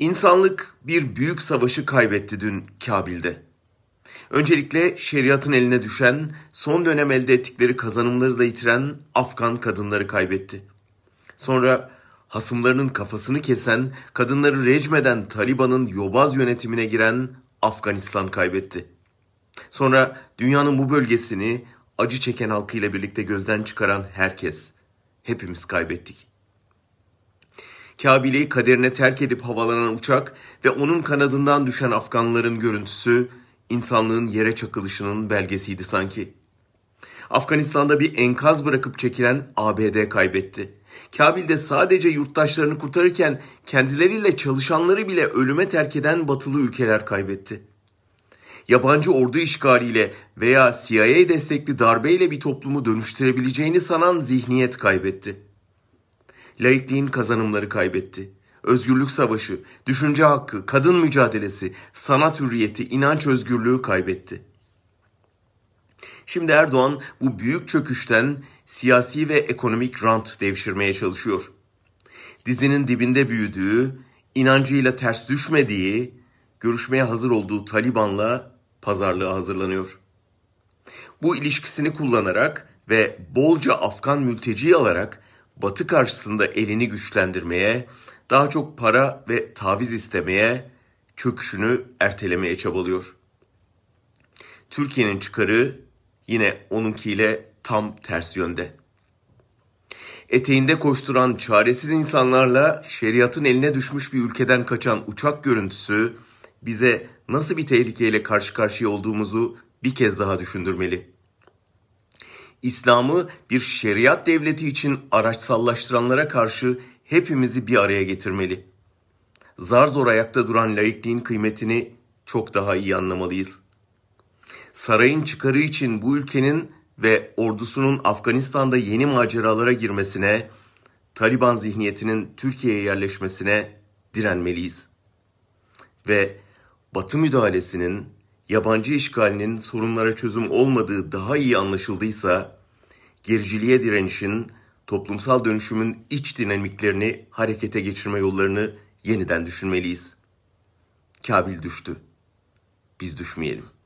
İnsanlık bir büyük savaşı kaybetti dün Kabil'de. Öncelikle şeriatın eline düşen, son dönem elde ettikleri kazanımları da yitiren Afgan kadınları kaybetti. Sonra hasımlarının kafasını kesen, kadınları rejmeden Taliban'ın yobaz yönetimine giren Afganistan kaybetti. Sonra dünyanın bu bölgesini acı çeken halkıyla birlikte gözden çıkaran herkes, hepimiz kaybettik. Kabil'i kaderine terk edip havalanan uçak ve onun kanadından düşen Afganların görüntüsü insanlığın yere çakılışının belgesiydi sanki. Afganistan'da bir enkaz bırakıp çekilen ABD kaybetti. Kabil'de sadece yurttaşlarını kurtarırken kendileriyle çalışanları bile ölüme terk eden batılı ülkeler kaybetti. Yabancı ordu işgaliyle veya CIA destekli darbeyle bir toplumu dönüştürebileceğini sanan zihniyet kaybetti.'' Laikliğin kazanımları kaybetti. Özgürlük savaşı, düşünce hakkı, kadın mücadelesi, sanat hürriyeti, inanç özgürlüğü kaybetti. Şimdi Erdoğan bu büyük çöküşten siyasi ve ekonomik rant devşirmeye çalışıyor. Dizinin dibinde büyüdüğü, inancıyla ters düşmediği, görüşmeye hazır olduğu Taliban'la pazarlığa hazırlanıyor. Bu ilişkisini kullanarak ve bolca Afgan mülteci alarak Batı karşısında elini güçlendirmeye, daha çok para ve taviz istemeye, çöküşünü ertelemeye çabalıyor. Türkiye'nin çıkarı yine onunkiyle tam ters yönde. Eteğinde koşturan çaresiz insanlarla şeriatın eline düşmüş bir ülkeden kaçan uçak görüntüsü bize nasıl bir tehlikeyle karşı karşıya olduğumuzu bir kez daha düşündürmeli. İslam'ı bir şeriat devleti için araçsallaştıranlara karşı hepimizi bir araya getirmeli. Zar zor ayakta duran laikliğin kıymetini çok daha iyi anlamalıyız. Sarayın çıkarı için bu ülkenin ve ordusunun Afganistan'da yeni maceralara girmesine, Taliban zihniyetinin Türkiye'ye yerleşmesine direnmeliyiz. Ve Batı müdahalesinin yabancı işgalinin sorunlara çözüm olmadığı daha iyi anlaşıldıysa, gericiliğe direnişin, toplumsal dönüşümün iç dinamiklerini harekete geçirme yollarını yeniden düşünmeliyiz. Kabil düştü. Biz düşmeyelim.